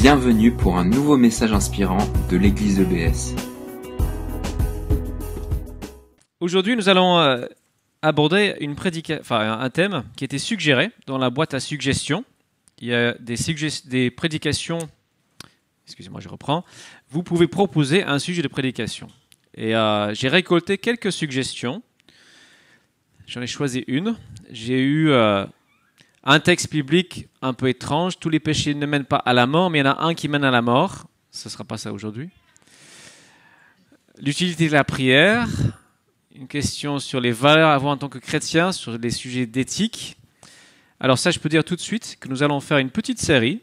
Bienvenue pour un nouveau message inspirant de l'église EBS. Aujourd'hui, nous allons euh, aborder une un thème qui était suggéré dans la boîte à suggestions. Il y a des, des prédications. Excusez-moi, je reprends. Vous pouvez proposer un sujet de prédication. Et euh, j'ai récolté quelques suggestions. J'en ai choisi une. J'ai eu euh, un texte biblique un peu étrange. Tous les péchés ne mènent pas à la mort, mais il y en a un qui mène à la mort. Ce ne sera pas ça aujourd'hui. L'utilité de la prière. Une question sur les valeurs à avoir en tant que chrétien, sur les sujets d'éthique. Alors ça, je peux dire tout de suite que nous allons faire une petite série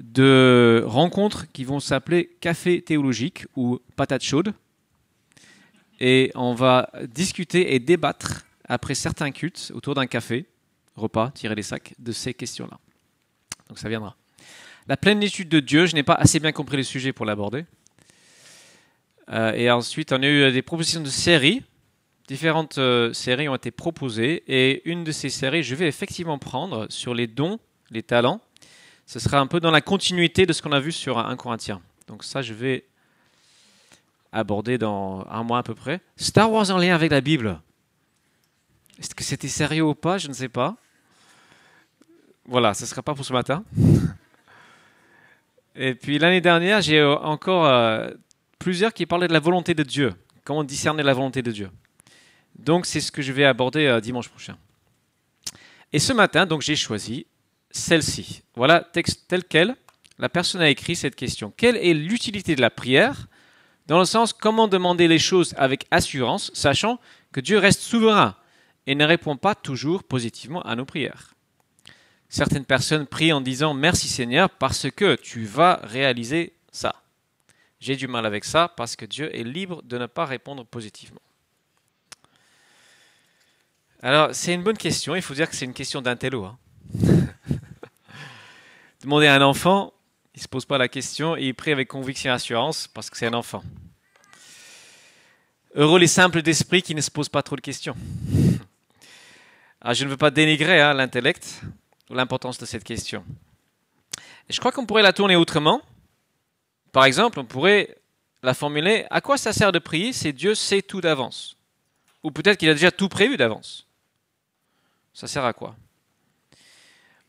de rencontres qui vont s'appeler Café théologique ou Patate chaude. Et on va discuter et débattre après certains cultes autour d'un café, repas, tirer les sacs, de ces questions-là. Donc ça viendra. La plénitude de Dieu, je n'ai pas assez bien compris le sujet pour l'aborder. Euh, et ensuite, on a eu des propositions de séries. Différentes euh, séries ont été proposées. Et une de ces séries, je vais effectivement prendre sur les dons, les talents. Ce sera un peu dans la continuité de ce qu'on a vu sur 1 Corinthiens. Donc ça, je vais aborder dans un mois à peu près. Star Wars en lien avec la Bible. Est-ce que c'était sérieux ou pas? Je ne sais pas. Voilà, ce ne sera pas pour ce matin. Et puis l'année dernière, j'ai euh, encore euh, plusieurs qui parlaient de la volonté de Dieu. Comment discerner la volonté de Dieu. Donc c'est ce que je vais aborder euh, dimanche prochain. Et ce matin, donc j'ai choisi celle-ci. Voilà, texte tel quel. La personne a écrit cette question. Quelle est l'utilité de la prière Dans le sens, comment demander les choses avec assurance, sachant que Dieu reste souverain et ne répond pas toujours positivement à nos prières? Certaines personnes prient en disant Merci Seigneur parce que tu vas réaliser ça. J'ai du mal avec ça parce que Dieu est libre de ne pas répondre positivement. Alors, c'est une bonne question. Il faut dire que c'est une question d'intello. Hein. Demander à un enfant, il ne se pose pas la question et il prie avec conviction et assurance parce que c'est un enfant. Heureux les simples d'esprit qui ne se posent pas trop de questions. Alors, je ne veux pas dénigrer hein, l'intellect l'importance de cette question. Et je crois qu'on pourrait la tourner autrement. Par exemple, on pourrait la formuler À quoi ça sert de prier si Dieu sait tout d'avance? Ou peut-être qu'il a déjà tout prévu d'avance. Ça sert à quoi?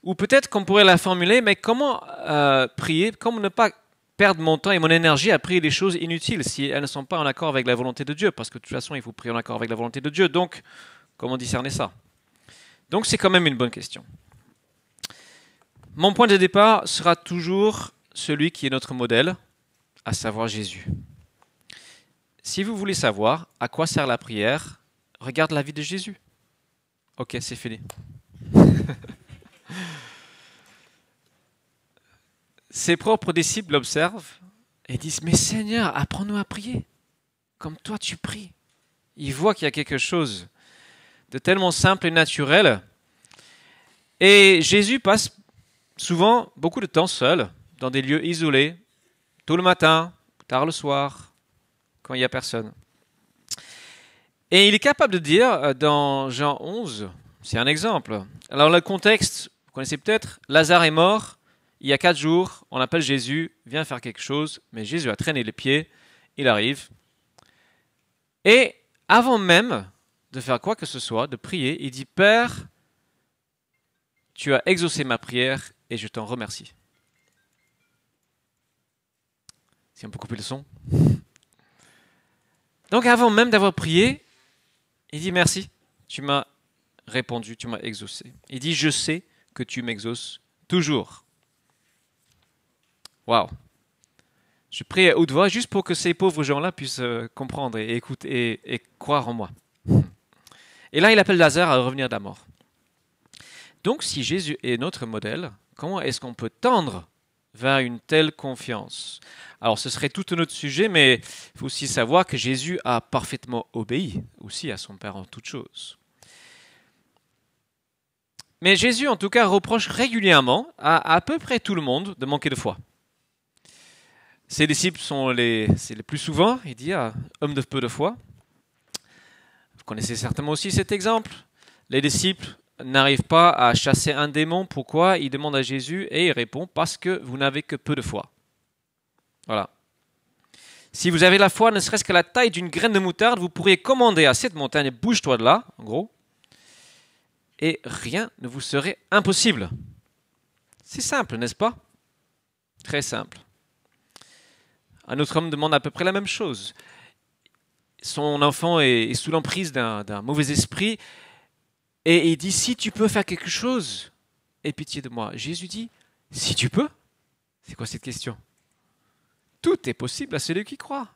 Ou peut-être qu'on pourrait la formuler Mais comment euh, prier Comment ne pas perdre mon temps et mon énergie à prier des choses inutiles si elles ne sont pas en accord avec la volonté de Dieu? Parce que de toute façon, il faut prier en accord avec la volonté de Dieu. Donc, comment discerner ça? Donc, c'est quand même une bonne question. Mon point de départ sera toujours celui qui est notre modèle, à savoir Jésus. Si vous voulez savoir à quoi sert la prière, regarde la vie de Jésus. Ok, c'est fini. Ses propres disciples l'observent et disent, mais Seigneur, apprends-nous à prier, comme toi tu pries. Ils voient qu'il y a quelque chose de tellement simple et naturel. Et Jésus passe souvent beaucoup de temps seul, dans des lieux isolés, tôt le matin, tard le soir, quand il n'y a personne. Et il est capable de dire dans Jean 11, c'est un exemple. Alors le contexte, vous connaissez peut-être, Lazare est mort, il y a quatre jours, on appelle Jésus, viens faire quelque chose, mais Jésus a traîné les pieds, il arrive. Et avant même de faire quoi que ce soit, de prier, il dit, Père, tu as exaucé ma prière et je t'en remercie. Si on peut couper le son. Donc avant même d'avoir prié, il dit merci, tu m'as répondu, tu m'as exaucé. Il dit je sais que tu m'exauces toujours. Waouh. Je prie à haute voix juste pour que ces pauvres gens-là puissent comprendre et écouter et, et croire en moi. Et là, il appelle Lazare à revenir de la mort. Donc, si Jésus est notre modèle, comment est-ce qu'on peut tendre vers une telle confiance? Alors, ce serait tout un autre sujet, mais il faut aussi savoir que Jésus a parfaitement obéi aussi à son Père en toutes choses. Mais Jésus, en tout cas, reproche régulièrement à à peu près tout le monde de manquer de foi. Ses disciples sont les, c'est les plus souvent, il dit, ah, hommes de peu de foi. Vous connaissez certainement aussi cet exemple. Les disciples n'arrive pas à chasser un démon, pourquoi? Il demande à Jésus et il répond parce que vous n'avez que peu de foi. Voilà. Si vous avez la foi, ne serait-ce que la taille d'une graine de moutarde, vous pourriez commander à cette montagne, bouge-toi de là, en gros, et rien ne vous serait impossible. C'est simple, n'est-ce pas? Très simple. Un autre homme demande à peu près la même chose. Son enfant est sous l'emprise d'un mauvais esprit et il dit, si tu peux faire quelque chose, aie pitié de moi. Jésus dit, si tu peux C'est quoi cette question? Tout est possible à celui qui croit.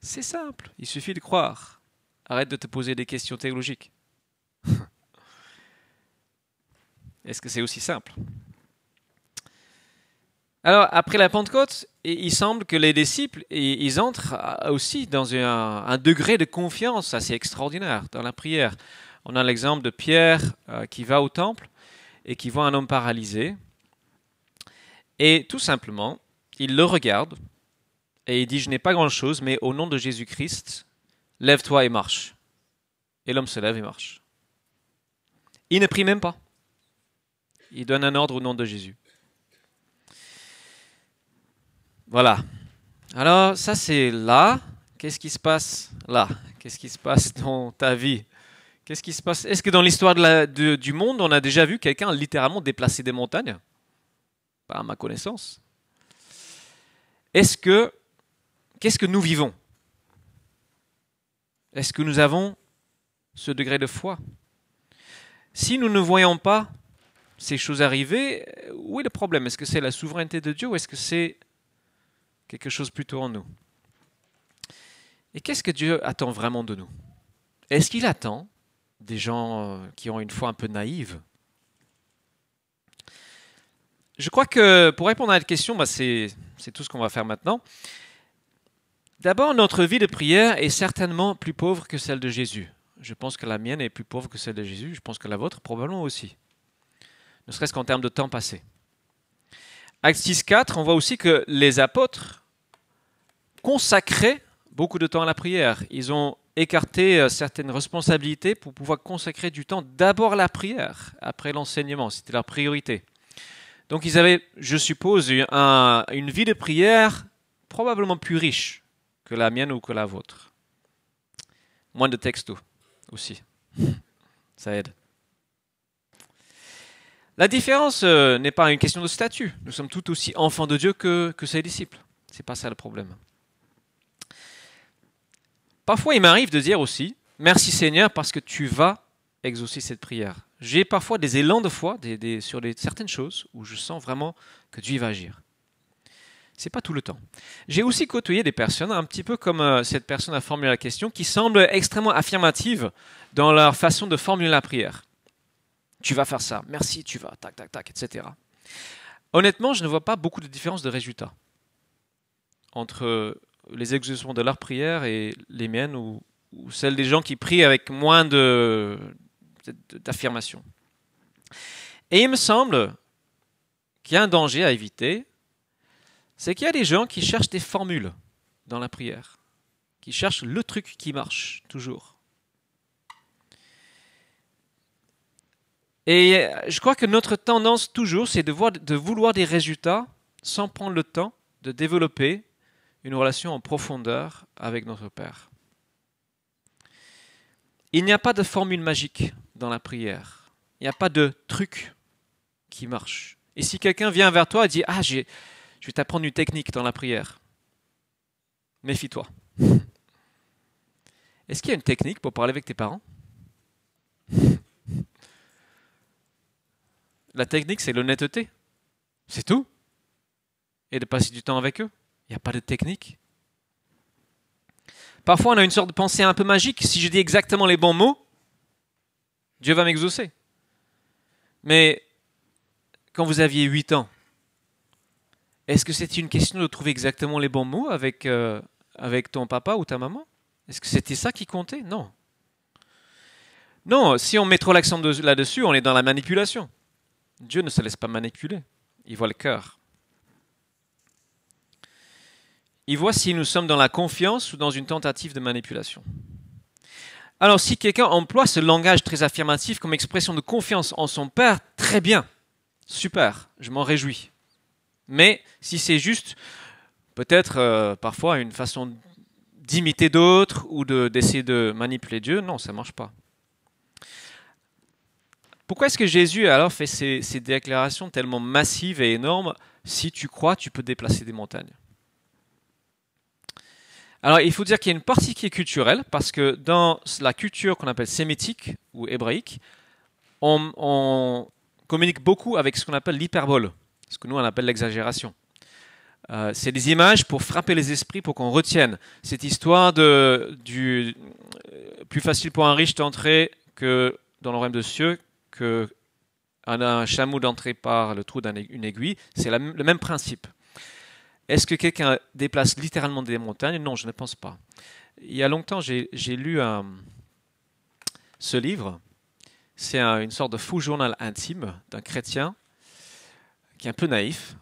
C'est simple, il suffit de croire. Arrête de te poser des questions théologiques. Est-ce que c'est aussi simple? Alors, après la Pentecôte, il semble que les disciples, ils entrent aussi dans un, degré de confiance assez extraordinaire dans la prière. On a l'exemple de Pierre euh, qui va au temple et qui voit un homme paralysé. Et tout simplement, il le regarde et il dit, je n'ai pas grand-chose, mais au nom de Jésus-Christ, lève-toi et marche. Et l'homme se lève et marche. Il ne prie même pas. Il donne un ordre au nom de Jésus. Voilà. Alors, ça c'est là. Qu'est-ce qui se passe là? Qu'est-ce qui se passe dans ta vie? Qu'est-ce qui se passe? Est-ce que dans l'histoire du monde, on a déjà vu quelqu'un littéralement déplacer des montagnes? Pas à ma connaissance. Est-ce que qu'est-ce que nous vivons? Est-ce que nous avons ce degré de foi? Si nous ne voyons pas ces choses arriver, où est le problème? Est-ce que c'est la souveraineté de Dieu ou est-ce que c'est quelque chose plutôt en nous? Et qu'est-ce que Dieu attend vraiment de nous? Est-ce qu'il attend des gens euh, qui ont une foi un peu naïve Je crois que pour répondre à cette question, bah, c'est tout ce qu'on va faire maintenant. D'abord, notre vie de prière est certainement plus pauvre que celle de Jésus. Je pense que la mienne est plus pauvre que celle de Jésus. Je pense que la vôtre probablement aussi. Ne serait-ce qu'en termes de temps passé. Acte 6.4, on voit aussi que les apôtres consacraient beaucoup de temps à la prière. Ils ont écarté euh, certaines responsabilités pour pouvoir consacrer du temps d'abord à la prière, après l'enseignement. C'était leur priorité. Donc ils avaient, je suppose, une vie de prière probablement plus riche que la mienne ou que la vôtre. Moins de textos aussi. Ça aide. La différence euh, n'est pas une question de statut. Nous sommes tout aussi enfants de Dieu que, que ses disciples. C'est pas ça le problème. Parfois, il m'arrive de dire aussi Merci Seigneur parce que tu vas exaucer cette prière. J'ai parfois des élans de foi sur certaines choses où je sens vraiment que Dieu va agir. C'est pas tout le temps. J'ai aussi côtoyé des personnes, un petit peu comme euh, cette personne a formulé la question, qui semblent extrêmement affirmatives dans leur façon de formuler la prière. Tu vas faire ça, merci, tu vas, tac, tac, tac, etc. Honnêtement, je ne vois pas beaucoup de différence de résultats entre les exaucements de leur prière et les miennes ou, celles des gens qui prient avec moins d'affirmation. Et il me semble qu'il y a un danger à éviter, c'est qu'il y a des gens qui cherchent des formules dans la prière, qui cherchent le truc qui marche toujours. Et je crois que notre tendance toujours, c'est de, de vouloir des résultats sans prendre le temps de développer une relation en profondeur avec notre Père. Il n'y a pas de formule magique dans la prière. Il n'y a pas de truc qui marche. Et si quelqu'un vient vers toi et dit Ah, je vais t'apprendre une technique dans la prière, méfie-toi. Est-ce qu'il y a une technique pour parler avec tes parents? La technique, c'est l'honnêteté. C'est tout. Et de passer du temps avec eux. Il n'y a pas de technique. Parfois, on a une sorte de pensée un peu magique. Si je dis exactement les bons mots, Dieu va m'exaucer. Mais quand vous aviez 8 ans, est-ce que c'était une question de trouver exactement les bons mots avec, euh, avec ton papa ou ta maman? Est-ce que c'était ça qui comptait? Non. Non, si on met trop l'accent là-dessus, on est dans la manipulation. Dieu ne se laisse pas manipuler. Il voit le cœur. Il voit si nous sommes dans la confiance ou dans une tentative de manipulation. Alors si quelqu'un emploie ce langage très affirmatif comme expression de confiance en son Père, très bien, super, je m'en réjouis. Mais si c'est juste peut-être euh, parfois une façon d'imiter d'autres ou d'essayer de, manipuler Dieu, non, ça ne marche pas. Pourquoi est-ce que Jésus alors fait ces déclarations tellement massives et énormes? Si tu crois, tu peux déplacer des montagnes. Alors, il faut dire qu'il y a une partie qui est culturelle, parce que dans la culture qu'on appelle sémitique ou hébraïque, on, communique beaucoup avec ce qu'on appelle l'hyperbole, ce que nous on appelle l'exagération. Euh, c'est des images pour frapper les esprits, pour qu'on retienne cette histoire de du euh, plus facile pour un riche d'entrer que dans le royaume de cieux que un, chameau d'entrer par le trou d'une aiguille. C'est le même principe. Est-ce que quelqu'un déplace littéralement des montagnes? Non, je ne pense pas. Il y a longtemps, j'ai lu ce livre. C'est une sorte de fou journal intime d'un chrétien qui est un peu naïf.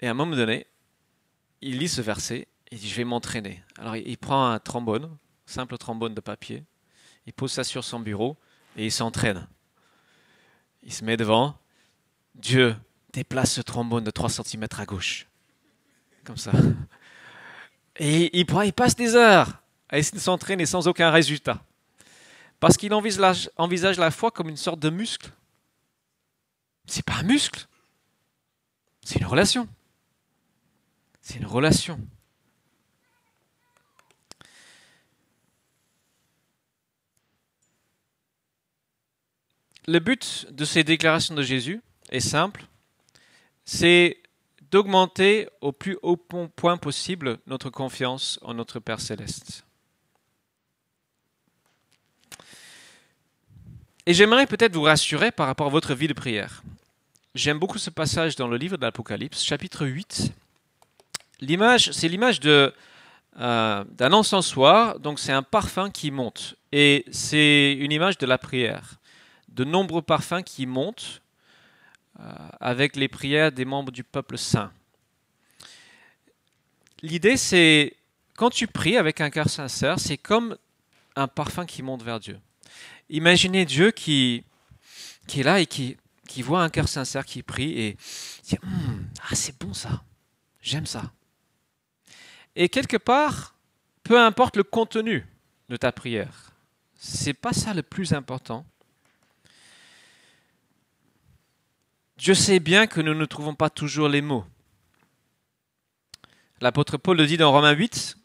Et à un moment donné, il lit ce verset et dit Je vais m'entraîner. Alors il prend un trombone, simple trombone de papier, il pose ça sur son bureau et il s'entraîne. Il se met devant Dieu déplace ce trombone de 3 cm à gauche comme ça. Et il, passe des heures à essayer de s'entraîner sans aucun résultat. Parce qu'il envisage, envisage la foi comme une sorte de muscle. C'est pas un muscle. C'est une relation. C'est une relation. Le but de ces déclarations de Jésus est simple. C'est d'augmenter au plus haut point possible notre confiance en notre Père céleste. Et j'aimerais peut-être vous rassurer par rapport à votre vie de prière. J'aime beaucoup ce passage dans le livre de l'Apocalypse, chapitre 8. L'image, c'est l'image euh, d'un encensoir, donc c'est un parfum qui monte. Et c'est une image de la prière. De nombreux parfums qui montent avec les prières des membres du peuple saint. L'idée, c'est quand tu pries avec un cœur sincère, c'est comme un parfum qui monte vers Dieu. Imaginez Dieu qui, est là et qui, qui voit un cœur sincère qui prie et dit hum, Ah, c'est bon ça, j'aime ça. Et quelque part, peu importe le contenu de ta prière, c'est pas ça le plus important. Dieu sait bien que nous ne trouvons pas toujours les mots. L'apôtre Paul le dit dans Romains 8.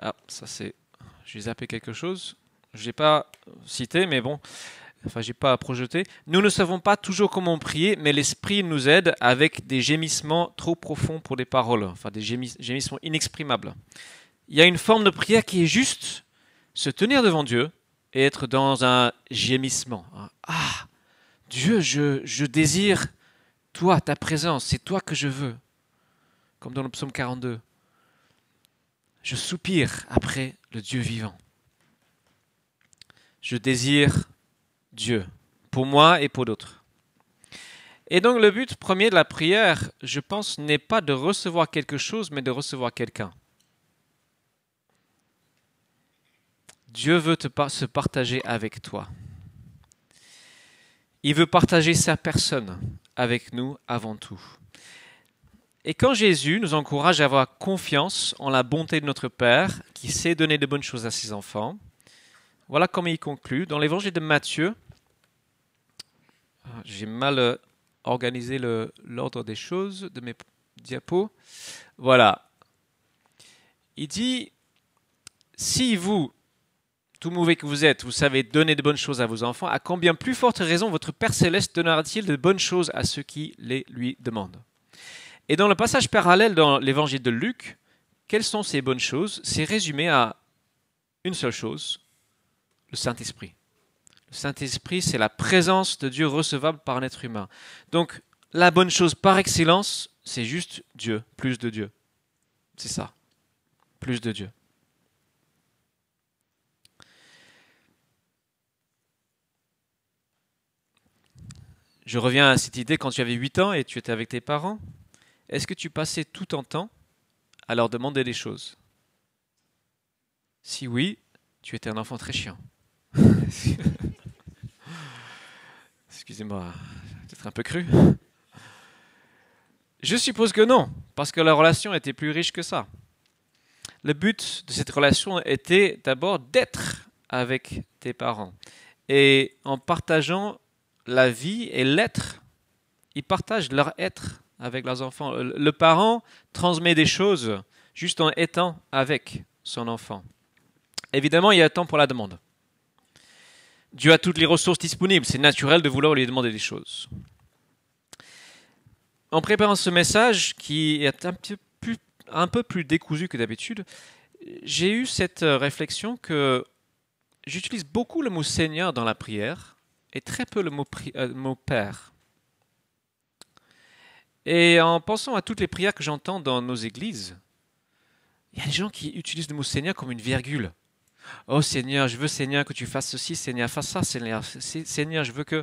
Ah, ça c'est. J'ai zappé quelque chose. Je n'ai pas cité, mais bon. Enfin, j'ai pas projeté. Nous ne savons pas toujours comment prier, mais l'Esprit nous aide avec des gémissements trop profonds pour les paroles, enfin des gémissements inexprimables. Il y a une forme de prière qui est juste se tenir devant Dieu être dans un gémissement. Ah, Dieu, je, je désire toi, ta présence, c'est toi que je veux. Comme dans le psaume 42. Je soupire après le Dieu vivant. Je désire Dieu, pour moi et pour d'autres. Et donc le but premier de la prière, je pense, n'est pas de recevoir quelque chose, mais de recevoir quelqu'un. Dieu veut te se partager avec toi. Il veut partager sa personne avec nous avant tout. Et quand Jésus nous encourage à avoir confiance en la bonté de notre Père, qui sait donner de bonnes choses à ses enfants, voilà comment il conclut. Dans l'évangile de Matthieu, ah, j'ai mal euh, organisé l'ordre des choses de mes diapos. Voilà. Il dit, si vous, tout mauvais que vous êtes, vous savez donner de bonnes choses à vos enfants, à combien plus forte raison votre Père céleste donnera-t-il de bonnes choses à ceux qui les lui demandent Et dans le passage parallèle dans l'évangile de Luc, quelles sont ces bonnes choses? C'est résumé à une seule chose, le Saint-Esprit. Le Saint-Esprit, c'est la présence de Dieu recevable par un être humain. Donc, la bonne chose par excellence, c'est juste Dieu, plus de Dieu. C'est ça, plus de Dieu. Je reviens à cette idée quand tu avais 8 ans et tu étais avec tes parents. Est-ce que tu passais tout ton temps à leur demander des choses? Si oui, tu étais un enfant très chiant. Excusez-moi, peut-être un peu cru. Je suppose que non, parce que la relation était plus riche que ça. Le but de cette relation était d'abord d'être avec tes parents. Et en partageant la vie et l'être, ils partagent leur être avec leurs enfants. Le parent transmet des choses juste en étant avec son enfant. Évidemment, il y a temps pour la demande. Dieu a toutes les ressources disponibles, c'est naturel de vouloir lui demander des choses. En préparant ce message, qui est un, peu plus décousu que d'habitude, j'ai eu cette réflexion que j'utilise beaucoup le mot Seigneur dans la prière et très peu le mot, euh, mot Père. Et en pensant à toutes les prières que j'entends dans nos églises, il y a des gens qui utilisent le mot Seigneur comme une virgule. Oh Seigneur, je veux Seigneur que tu fasses ceci, Seigneur, fasse ça, Seigneur, Seigneur, je veux que...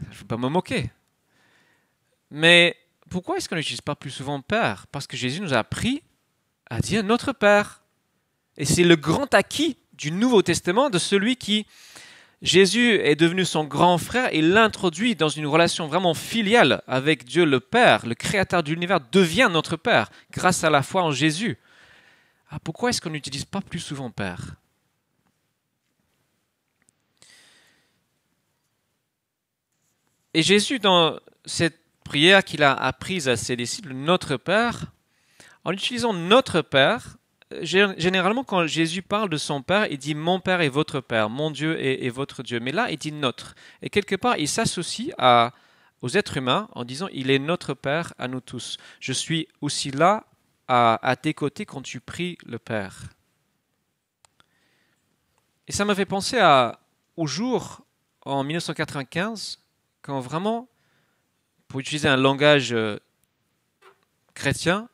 Je ne veux pas me moquer. Mais pourquoi est-ce qu'on n'utilise pas plus souvent Père? Parce que Jésus nous a appris à dire notre Père. Et c'est le grand acquis du Nouveau Testament de celui qui, Jésus est devenu son grand frère et l'introduit dans une relation vraiment filiale avec Dieu le Père, le Créateur de l'univers, devient notre Père grâce à la foi en Jésus. Ah, pourquoi est-ce qu'on n'utilise pas plus souvent Père? Et Jésus, dans cette prière qu'il a apprise à ses disciples, Notre Père, en utilisant Notre Père, généralement, quand Jésus parle de son Père, il dit Mon Père est votre Père, mon Dieu est, votre Dieu. Mais là, il dit Notre. Et quelque part, il s'associe aux êtres humains en disant Il est notre Père à nous tous. Je suis aussi là à, tes côtés quand tu pries le Père. Et ça m'a fait penser au jour en 1995, quand vraiment, pour utiliser un langage euh, chrétien,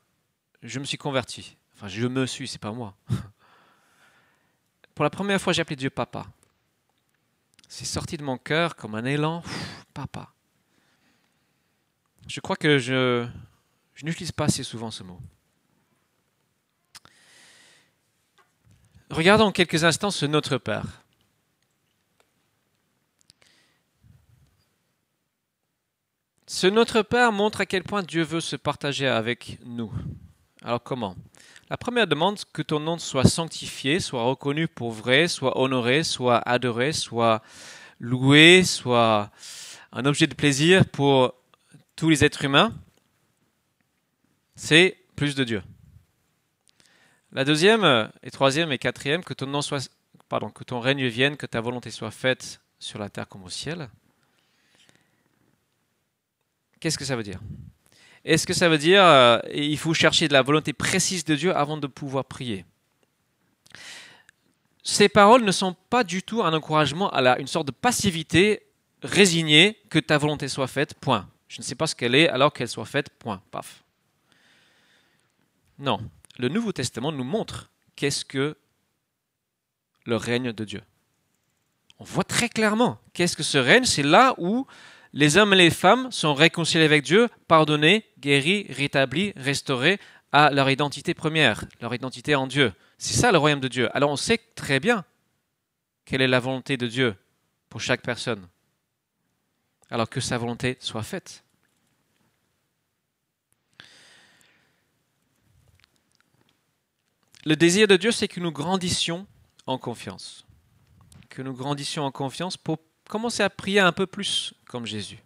je me suis converti. Enfin, je me suis, c'est pas moi. pour la première fois, j'ai appelé Dieu papa. C'est sorti de mon cœur comme un élan, papa. Je crois que je, je n'utilise pas assez souvent ce mot. Regardons quelques instants ce Notre Père. Ce Notre Père montre à quel point Dieu veut se partager avec nous. Alors comment? La première demande, que ton nom soit sanctifié, soit reconnu pour vrai, soit honoré, soit adoré, soit loué, soit un objet de plaisir pour tous les êtres humains, c'est plus de Dieu. La deuxième et troisième et quatrième, que ton nom soit, que ton règne vienne, que ta volonté soit faite sur la terre comme au ciel. Qu'est-ce que ça veut dire? Est-ce que ça veut dire euh, il faut chercher de la volonté précise de Dieu avant de pouvoir prier? Ces paroles ne sont pas du tout un encouragement à une sorte de passivité résignée que ta volonté soit faite, point. Je ne sais pas ce qu'elle est alors qu'elle soit faite, point, paf. Non, le Nouveau Testament nous montre qu'est-ce que le règne de Dieu. On voit très clairement qu'est-ce que ce règne, c'est là où les hommes et les femmes sont réconciliés avec Dieu, pardonnés, guéris, rétablis, restaurés à leur identité première, leur identité en Dieu. C'est ça le royaume de Dieu. Alors on sait très bien quelle est la volonté de Dieu pour chaque personne. Alors que sa volonté soit faite. Le désir de Dieu, c'est que nous grandissions en confiance. Que nous grandissions en confiance pour commencer à prier un peu plus comme Jésus.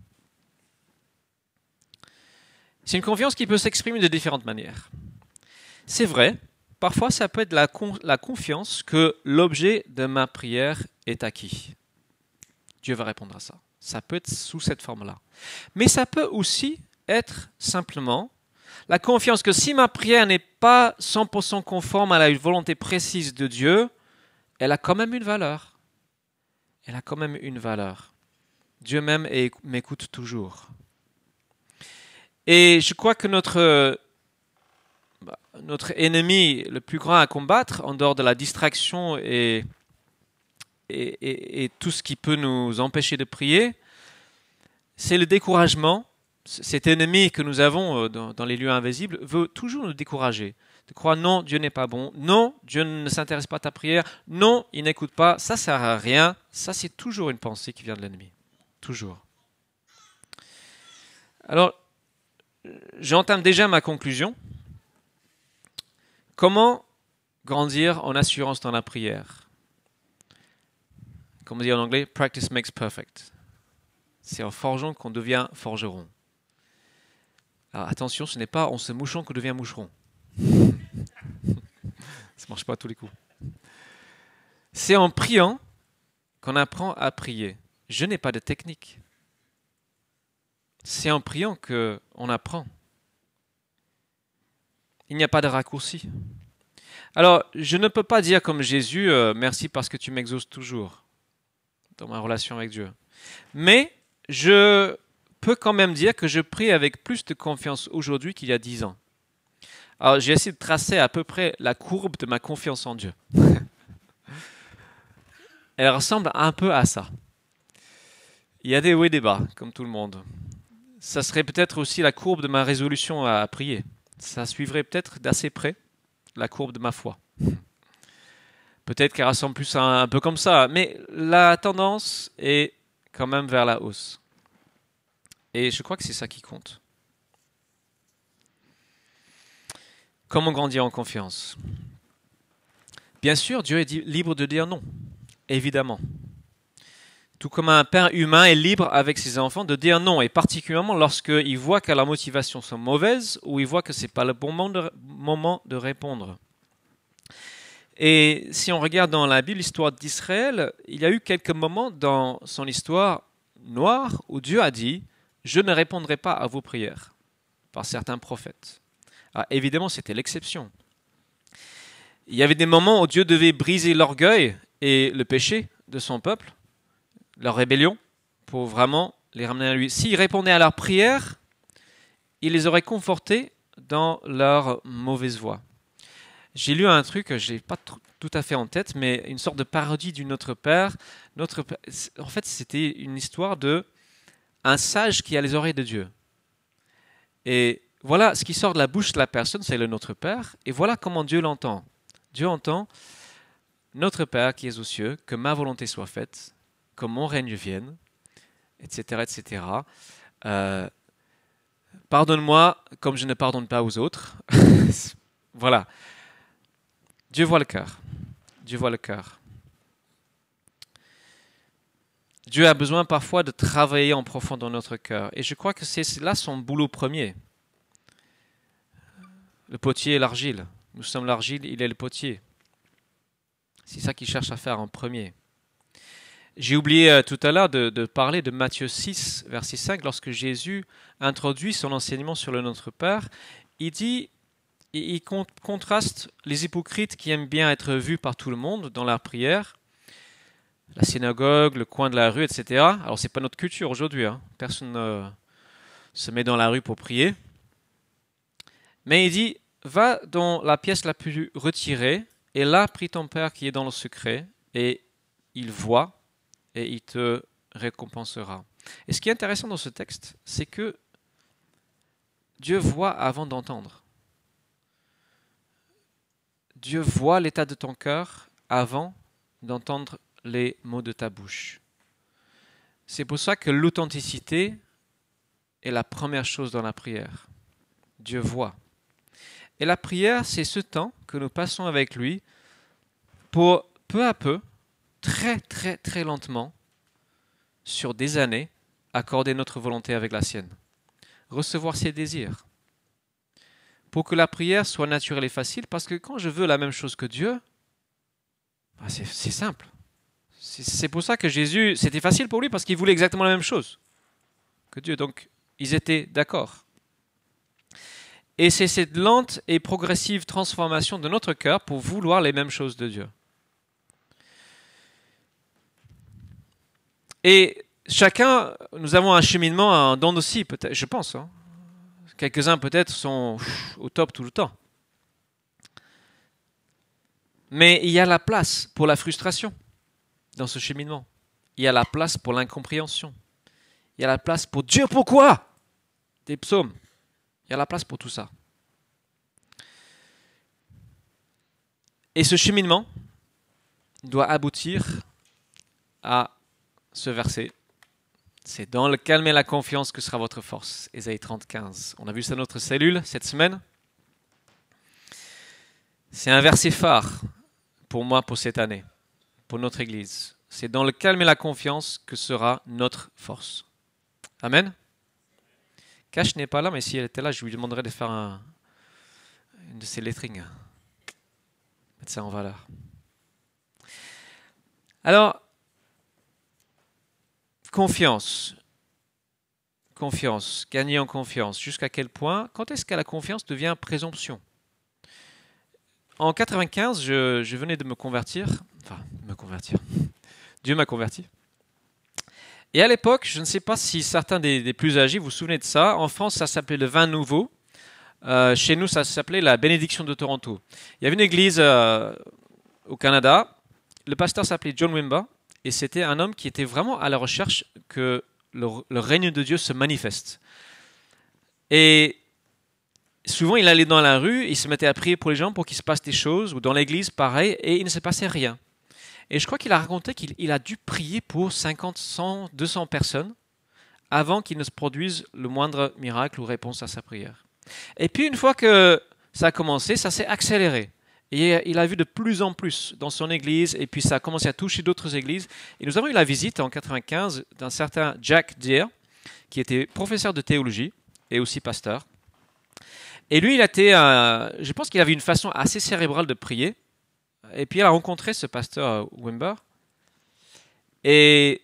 C'est une confiance qui peut s'exprimer de différentes manières. C'est vrai, parfois ça peut être la, confiance que l'objet de ma prière est acquis. Dieu va répondre à ça. Ça peut être sous cette forme-là. Mais ça peut aussi être simplement la confiance que si ma prière n'est pas 100% conforme à la volonté précise de Dieu, elle a quand même une valeur. Elle a quand même une valeur. Dieu même m'écoute toujours. Et je crois que notre, bah, notre ennemi le plus grand à combattre, en dehors de la distraction et, tout ce qui peut nous empêcher de prier, c'est le découragement cet ennemi que nous avons euh, dans, les lieux invisibles veut toujours nous décourager. De croire non, Dieu n'est pas bon, non, Dieu ne s'intéresse pas à ta prière, non, il n'écoute pas, ça sert à rien. Ça, c'est toujours une pensée qui vient de l'ennemi. Toujours. Alors, j'entame déjà ma conclusion. Comment grandir en assurance dans la prière? Comme on dit en anglais, practice makes perfect. C'est en forgeant qu'on devient forgeron. Alors attention, ce n'est pas en se mouchant qu'on devient moucheron. Ça marche pas tous les coups. C'est en priant qu'on apprend à prier. Je n'ai pas de technique. C'est en priant qu'on apprend. Il n'y a pas de raccourci. Alors, je ne peux pas dire comme Jésus, euh, merci parce que tu m'exauces toujours dans ma relation avec Dieu. Mais je peux quand même dire que je prie avec plus de confiance aujourd'hui qu'il y a dix ans. Alors, j'ai essayé de tracer à peu près la courbe de ma confiance en Dieu. Elle ressemble un peu à ça. Il y a des hauts et des bas, comme tout le monde. Ça serait peut-être aussi la courbe de ma résolution à prier. Ça suivrait peut-être d'assez près la courbe de ma foi. Peut-être qu'elle ressemble plus à un, un peu comme ça, mais la tendance est quand même vers la hausse. Et je crois que c'est ça qui compte. Comment grandir en confiance? Bien sûr, Dieu est libre de dire non, évidemment. Tout comme un père humain est libre avec ses enfants de dire non, et particulièrement lorsqu'il voit que leurs motivations sont mauvaises ou il voit que ce n'est pas le bon moment de répondre. Et si on regarde dans la Bible l'histoire d'Israël, il y a eu quelques moments dans son histoire noire où Dieu a dit je ne répondrai pas à vos prières par certains prophètes. Ah, évidemment, c'était l'exception. Il y avait des moments où Dieu devait briser l'orgueil et le péché de son peuple, leur rébellion, pour vraiment les ramener à lui. S'ils répondaient à leurs prières, il les aurait confortés dans leur mauvaise voie. J'ai lu un truc, je n'ai pas tout à fait en tête, mais une sorte de parodie du Notre Père. Notre En fait, c'était une histoire de un sage qui a les oreilles de Dieu. Et voilà ce qui sort de la bouche de la personne, c'est le Notre Père, et voilà comment Dieu l'entend. Dieu entend Notre Père qui es aux cieux, que ma volonté soit faite, que mon règne vienne, etc. etc. Euh, pardonne-moi comme je ne pardonne pas aux autres. voilà. Dieu voit le cœur. Dieu voit le cœur. Dieu a besoin parfois de travailler en profond dans notre cœur. Et je crois que c'est là son boulot premier. Le potier et l'argile. Nous sommes l'argile, il est le potier. C'est ça qu'il cherche à faire en premier. J'ai oublié euh, tout à l'heure de, parler de Matthieu 6, verset 5, lorsque Jésus introduit son enseignement sur le Notre Père. Il dit, il contraste les hypocrites qui aiment bien être vus par tout le monde dans leur prière la synagogue, le coin de la rue, etc. Alors c'est pas notre culture aujourd'hui. Hein. Personne ne se met dans la rue pour prier. Mais il dit, va dans la pièce la plus retirée, et là prie ton Père qui est dans le secret, et il voit, et il te récompensera. Et ce qui est intéressant dans ce texte, c'est que Dieu voit avant d'entendre. Dieu voit l'état de ton cœur avant d'entendre les mots de ta bouche. C'est pour ça que l'authenticité est la première chose dans la prière. Dieu voit. Et la prière, c'est ce temps que nous passons avec lui pour peu à peu, très très très lentement, sur des années, accorder notre volonté avec la sienne. Recevoir ses désirs. Pour que la prière soit naturelle et facile, parce que quand je veux la même chose que Dieu, bah, c'est simple. C'est pour ça que Jésus, c'était facile pour lui parce qu'il voulait exactement la même chose que Dieu. Donc, ils étaient d'accord. Et c'est cette lente et progressive transformation de notre cœur pour vouloir les mêmes choses de Dieu. Et chacun, nous avons un cheminement, un don aussi, peut-être, je pense. Hein. Quelques-uns peut-être sont au top tout le temps. Mais il y a la place pour la frustration dans ce cheminement. Il y a la place pour l'incompréhension. Il y a la place pour Dieu, pourquoi? Des psaumes. Y a la place pour tout ça. Et ce cheminement doit aboutir à ce verset. C'est dans le calme et la confiance que sera votre force. Ésaïe 30, 15. On a vu ça dans notre cellule cette semaine. C'est un verset phare pour moi pour cette année, pour notre Église. C'est dans le calme et la confiance que sera notre force. Amen. Cash n'est pas là, mais si elle était là, je lui demanderais de faire un, une de ses lettrings. Mettre ça en valeur. Alors, confiance. Confiance. Gagner en confiance. Jusqu'à quel point Quand est-ce que la confiance devient présomption? En 95, je, je venais de me convertir. Enfin, me convertir. Dieu m'a converti. Et à l'époque, je ne sais pas si certains des, plus âgés vous vous souvenez de ça. En France, ça s'appelait le vin nouveau. Euh, chez nous, ça s'appelait la bénédiction de Toronto. Il y avait une église euh, au Canada. Le pasteur s'appelait John Wimba. Et c'était un homme qui était vraiment à la recherche que le, le, règne de Dieu se manifeste. Et souvent, il allait dans la rue, il se mettait à prier pour les gens pour qu'il se passe des choses, ou dans l'église, pareil, et il ne se passait rien. Et je crois qu'il a raconté qu'il a dû prier pour 50, 100, 200 personnes avant qu'il ne se produise le moindre miracle ou réponse à sa prière. Et puis une fois que ça a commencé, ça s'est accéléré. Et il a vu de plus en plus dans son église, et puis ça a commencé à toucher d'autres églises. Et nous avons eu la visite en 95 d'un certain Jack Deere, qui était professeur de théologie et aussi pasteur. Et lui, il était, euh, je pense qu'il avait une façon assez cérébrale de prier. Et puis il a rencontré ce pasteur euh, Wimber. Et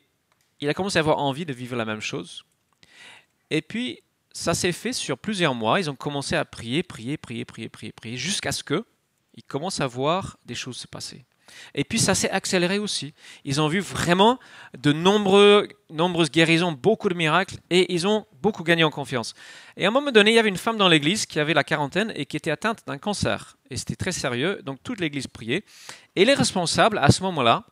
il a commencé à avoir envie de vivre la même chose. Et puis ça s'est fait sur plusieurs mois. Ils ont commencé à prier, prier, prier, prier, prier, prier, jusqu'à ce que ils commencent à voir des choses se passer. Et puis ça s'est accéléré aussi. Ils ont vu vraiment de nombreuses guérisons, beaucoup de miracles, et ils ont beaucoup gagné en confiance. Et à un moment donné, il y avait une femme dans l'église qui avait la quarantaine et qui était atteinte d'un cancer. Et c'était très sérieux, donc toute l'église priait. Et les responsables, à ce moment-là,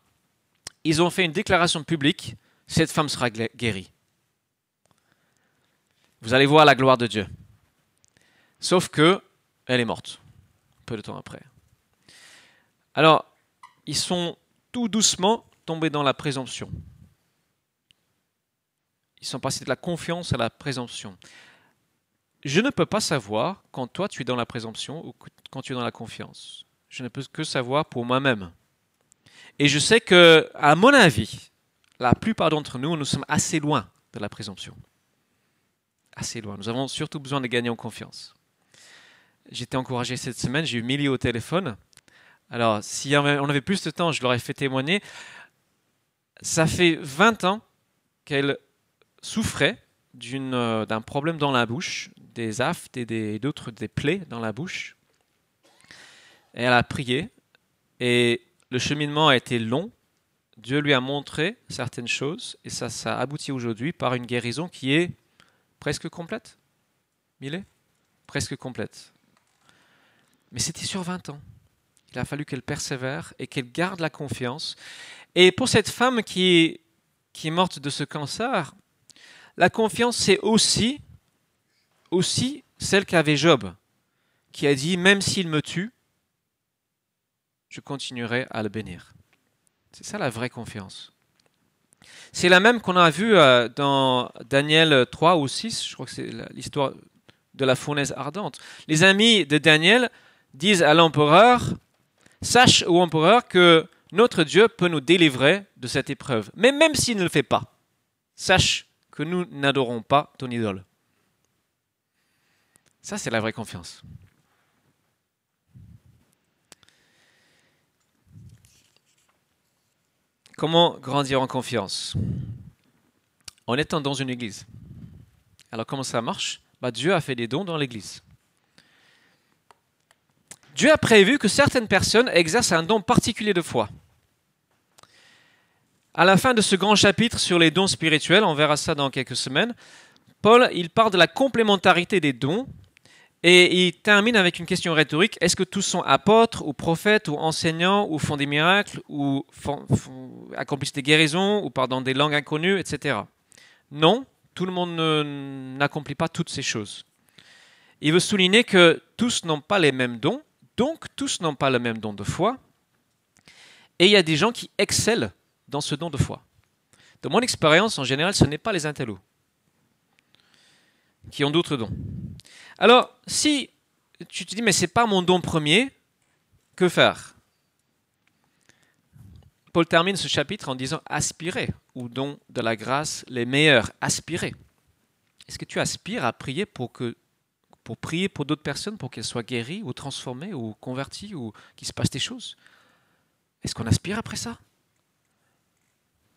ils ont fait une déclaration publique, cette femme sera guérie. Vous allez voir la gloire de Dieu. Sauf que elle est morte, peu de temps après. Alors, ils sont tout doucement tombés dans la présomption. Ils sont passés de la confiance à la présomption. Je ne peux pas savoir quand toi tu es dans la présomption ou quand tu es dans la confiance. Je ne peux que savoir pour moi-même. Et je sais que, à mon avis, la plupart d'entre nous, nous sommes assez loin de la présomption. Assez loin. Nous avons surtout besoin de gagner en confiance. J'étais encouragé cette semaine, j'ai eu Millie au téléphone alors, si on avait plus de temps, je l'aurais fait témoigner. Ça fait 20 ans qu'elle souffrait euh, d'un problème dans la bouche, des aftes et d'autres des, plaies dans la bouche. Elle a prié et le cheminement a été long. Dieu lui a montré certaines choses et ça, ça aboutit aujourd'hui par une guérison qui est presque complète. Millet? Presque complète. Mais c'était sur 20 ans. Il a fallu qu'elle persévère et qu'elle garde la confiance. Et pour cette femme qui est, morte de ce cancer, la confiance, c'est aussi, aussi celle qu'avait Job, qui a dit, même s'il me tue, je continuerai à le bénir. C'est ça la vraie confiance. C'est la même qu'on a vue euh, dans Daniel 3 ou 6, je crois que c'est l'histoire de la fournaise ardente. Les amis de Daniel disent à l'empereur, Sache, ô empereur, que notre Dieu peut nous délivrer de cette épreuve. Mais même s'il ne le fait pas, sache que nous n'adorons pas ton idole. Ça, c'est la vraie confiance. Comment grandir en confiance? En étant dans une église. Alors comment ça marche? Bah, Dieu a fait des dons dans l'église. Dieu a prévu que certaines personnes exercent un don particulier de foi. À la fin de ce grand chapitre sur les dons spirituels, on verra ça dans quelques semaines, Paul, il parle de la complémentarité des dons et il termine avec une question rhétorique. Est-ce que tous sont apôtres ou prophètes ou enseignants ou font des miracles ou accomplissent des guérisons ou pardon des langues inconnues, etc. Non, tout le monde n'accomplit pas toutes ces choses. Il veut souligner que tous n'ont pas les mêmes dons, donc tous n'ont pas le même don de foi. Et il y a des gens qui excellent dans ce don de foi. De mon expérience, en général, ce n'est pas les intellos qui ont d'autres dons. Alors, si tu te dis, mais ce n'est pas mon don premier, que faire? Paul termine ce chapitre en disant aspirez ou don de la grâce les meilleurs, aspirez. Est-ce que tu aspires à prier pour que pour prier pour d'autres personnes pour qu'elles soient guéries ou transformées ou converties ou qu'il se passe des choses Est-ce qu'on aspire après ça?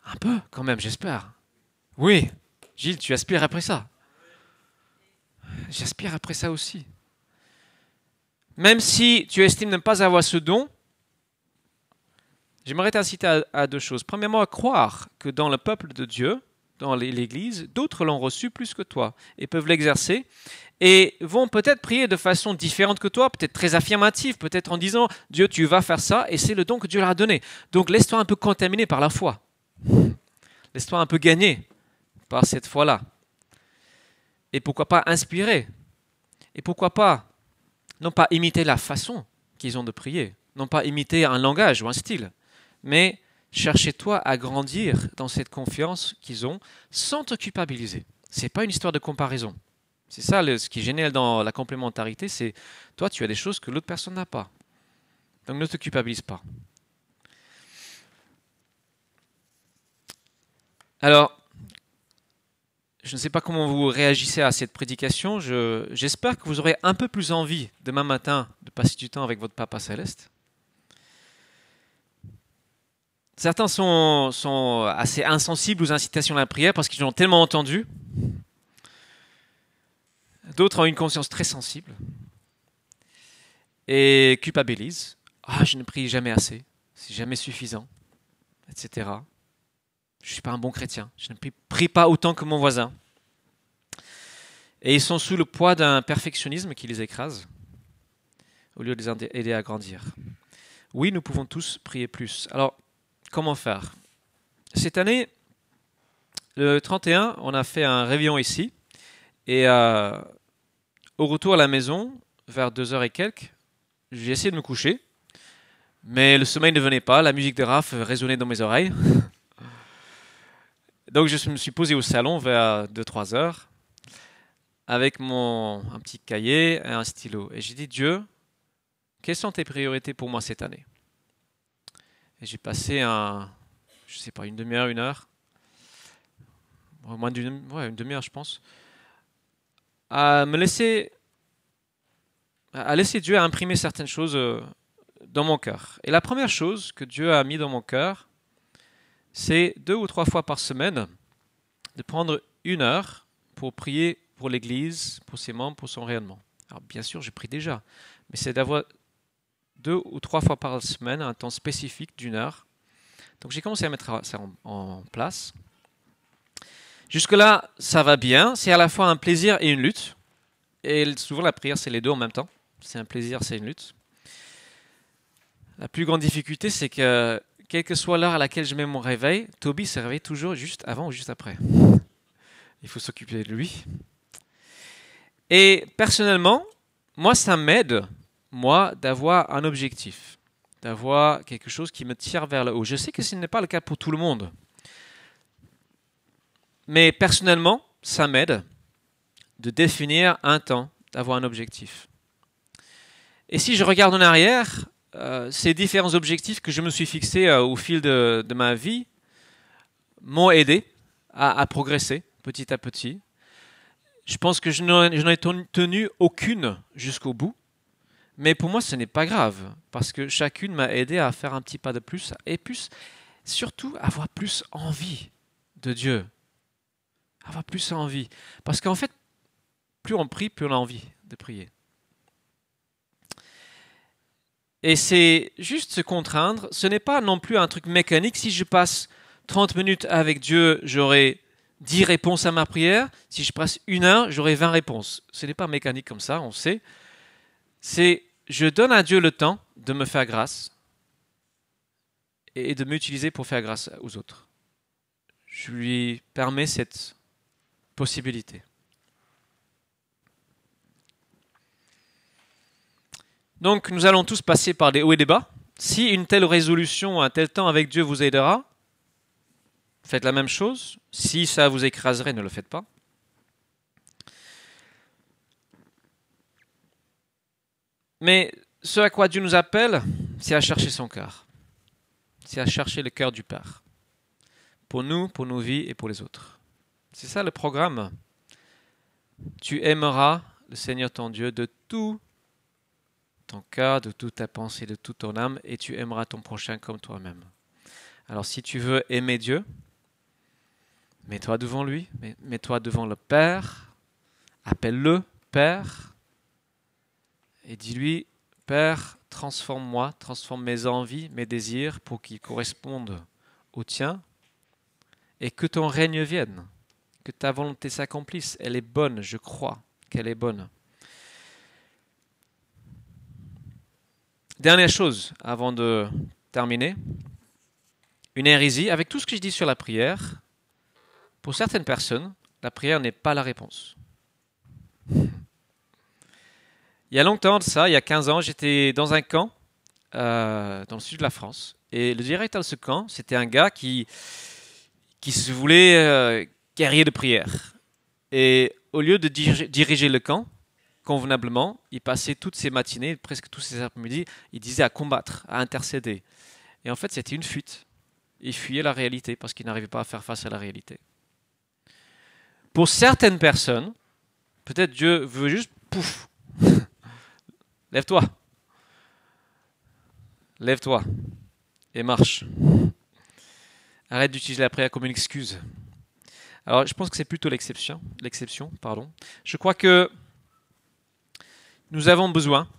Un peu quand même, j'espère. Oui, Gilles, tu aspires après ça? J'aspire après ça aussi. Même si tu estimes ne pas avoir ce don, j'aimerais t'inciter à, deux choses. Premièrement, à croire que dans le peuple de Dieu, dans l'Église, d'autres l'ont reçu plus que toi et peuvent l'exercer et vont peut-être prier de façon différente que toi, peut-être très affirmative, peut-être en disant Dieu, tu vas faire ça et c'est le don que Dieu leur a donné. Donc laisse-toi un peu contaminer par la foi. Laisse-toi un peu gagner par cette foi-là. Et pourquoi pas inspirer Et pourquoi pas non pas imiter la façon qu'ils ont de prier, non pas imiter un langage ou un style, mais cherchez-toi à grandir dans cette confiance qu'ils ont sans te culpabiliser. Ce n'est pas une histoire de comparaison. C'est ça ce qui est génial dans la complémentarité, c'est toi tu as des choses que l'autre personne n'a pas. Donc ne te culpabilise pas. Alors, je ne sais pas comment vous réagissez à cette prédication. J'espère que vous aurez un peu plus envie demain matin de passer du temps avec votre Papa céleste. Certains sont, sont assez insensibles aux incitations à la prière parce qu'ils ont tellement entendu. D'autres ont une conscience très sensible et culpabilisent. Ah, je ne prie jamais assez, c'est jamais suffisant, etc. Je ne suis pas un bon chrétien. Je ne prie pas autant que mon voisin. Et ils sont sous le poids d'un perfectionnisme qui les écrase, au lieu de les aider à grandir. Oui, nous pouvons tous prier plus. Alors, comment faire? Cette année, le 31, on a fait un réveillon ici. Et euh, au retour à la maison, vers deux heures et quelques, j'ai essayé de me coucher. Mais le sommeil ne venait pas, la musique de Raph résonnait dans mes oreilles. Donc je me suis posé au salon vers 2-3 heures avec un petit cahier et un stylo. Et j'ai dit, Dieu, quelles sont tes priorités pour moi cette année? Et j'ai passé un, je sais pas, une demi-heure, une heure, moins d'une demi-heure je pense, à me laisser, à laisser Dieu imprimer certaines choses euh, dans mon cœur. Et la première chose que Dieu a mis dans mon cœur, c'est deux ou trois fois par semaine de prendre une heure pour prier pour l'Église, pour ses membres, pour son rayonnement. Alors bien sûr, je prie déjà, mais c'est d'avoir deux ou trois fois par semaine un temps spécifique d'une heure. Donc j'ai commencé à mettre ça en, place. Jusque-là, ça va bien. C'est à la fois un plaisir et une lutte. Et souvent, la prière, c'est les deux en même temps. C'est un plaisir, c'est une lutte. La plus grande difficulté, c'est que quelle que soit l'heure à laquelle je mets mon réveil, Toby se réveille toujours juste avant ou juste après. Il faut s'occuper de lui. Et personnellement, moi, ça m'aide, moi, d'avoir un objectif, d'avoir quelque chose qui me tire vers le haut. Je sais que ce n'est pas le cas pour tout le monde. Mais personnellement, ça m'aide de définir un temps, d'avoir un objectif. Et si je regarde en arrière, euh, ces différents objectifs que je me suis fixés euh, au fil de, ma vie m'ont aidé à, progresser petit à petit. Je pense que je n'en ai tenu aucune jusqu'au bout, mais pour moi ce n'est pas grave, parce que chacune m'a aidé à faire un petit pas de plus, et plus, surtout avoir plus envie de Dieu. Avoir plus envie. Parce qu'en fait, plus on prie, plus on a envie de prier. Et c'est juste se contraindre. Ce n'est pas non plus un truc mécanique. Si je passe 30 minutes avec Dieu, j'aurai 10 réponses à ma prière. Si je passe une heure, j'aurai 20 réponses. Ce n'est pas mécanique comme ça, on sait. C'est je donne à Dieu le temps de me faire grâce et de m'utiliser pour faire grâce aux autres. Je lui permets cette Donc nous allons tous passer par des hauts et des bas. Si une telle résolution, un tel temps avec Dieu vous aidera, faites la même chose. Si ça vous écraserait, ne le faites pas. Mais ce à quoi Dieu nous appelle, c'est à chercher son cœur. C'est à chercher le cœur du Père. Pour nous, pour nos vies et pour les autres. C'est ça le programme. Tu aimeras le Seigneur ton Dieu de tout ton cœur, de toute ta pensée, de toute ton âme, et tu aimeras ton prochain comme toi-même. Alors si tu veux aimer Dieu, mets-toi devant lui, mets-toi devant le Père, appelle-le Père, et dis-lui, Père, transforme-moi, transforme mes envies, mes désirs pour qu'ils correspondent aux tiens, et que ton règne vienne, ta volonté s'accomplisse. Elle est bonne, je crois qu'elle est bonne. Dernière chose avant de terminer, une hérésie, avec tout ce que je dis sur la prière, pour certaines personnes, la prière n'est pas la réponse. Il y a longtemps de ça, il y a 15 ans, j'étais dans un camp euh, dans le sud de la France. Et le directeur de ce camp, c'était un gars qui, qui se voulait euh, guerrier de prière. Et au lieu de diriger le camp, convenablement, il passait toutes ses matinées, presque tous ses après-midi, il disait à combattre, à intercéder. Et en fait, c'était une fuite. Il fuyait la réalité parce qu'il n'arrivait pas à faire face à la réalité. Pour certaines personnes, peut-être Dieu veut juste, pouf, lève-toi, lève-toi et marche. Arrête d'utiliser la prière comme une excuse. Alors, je pense que c'est plutôt l'exception. L'exception, pardon. Je crois que nous avons besoin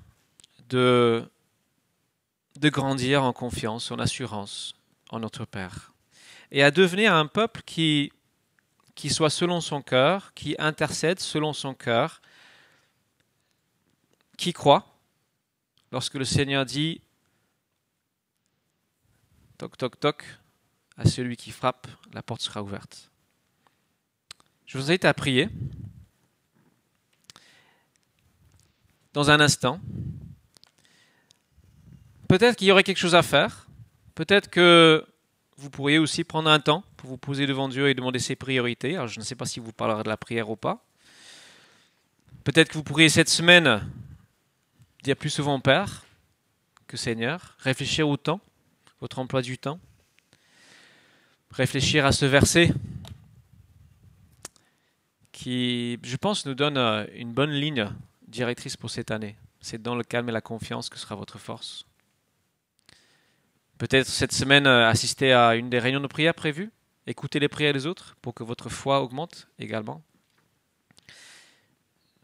de, grandir en confiance, en assurance en notre Père. Et à devenir un peuple qui soit selon son cœur, qui intercède selon son cœur, qui croit. Lorsque le Seigneur dit toc toc toc à celui qui frappe, la porte sera ouverte. Je vous invite à prier. dans un instant. Peut-être qu'il y aurait quelque chose à faire. Peut-être que vous pourriez aussi prendre un temps pour vous poser devant Dieu et demander ses priorités. Alors, je ne sais pas si vous parlerez de la prière ou pas. Peut-être que vous pourriez cette semaine dire plus souvent Père que Seigneur, réfléchir au temps, votre emploi du temps, réfléchir à ce verset qui, je pense, nous donne euh, une bonne ligne directrice pour cette année. C'est dans le calme et la confiance que sera votre force. Peut-être cette semaine euh, assister à une des réunions de prière prévues, écouter les prières des autres pour que votre foi augmente également.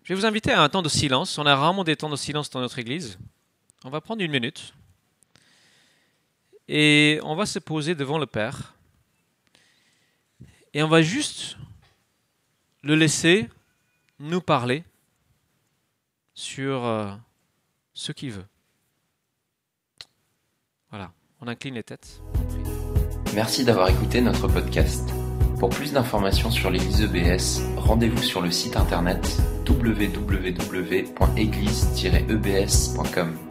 Je vais vous inviter à un temps de silence. On a rarement des temps de silence dans notre Église. On va prendre une minute et on va se poser devant le Père et on va juste le laisser nous parler sur euh, ce qu'il veut. Voilà, on incline les têtes. Merci d'avoir écouté notre podcast. Pour plus d'informations sur l'Église EBS, rendez-vous sur le site internet www.église-ebs.com.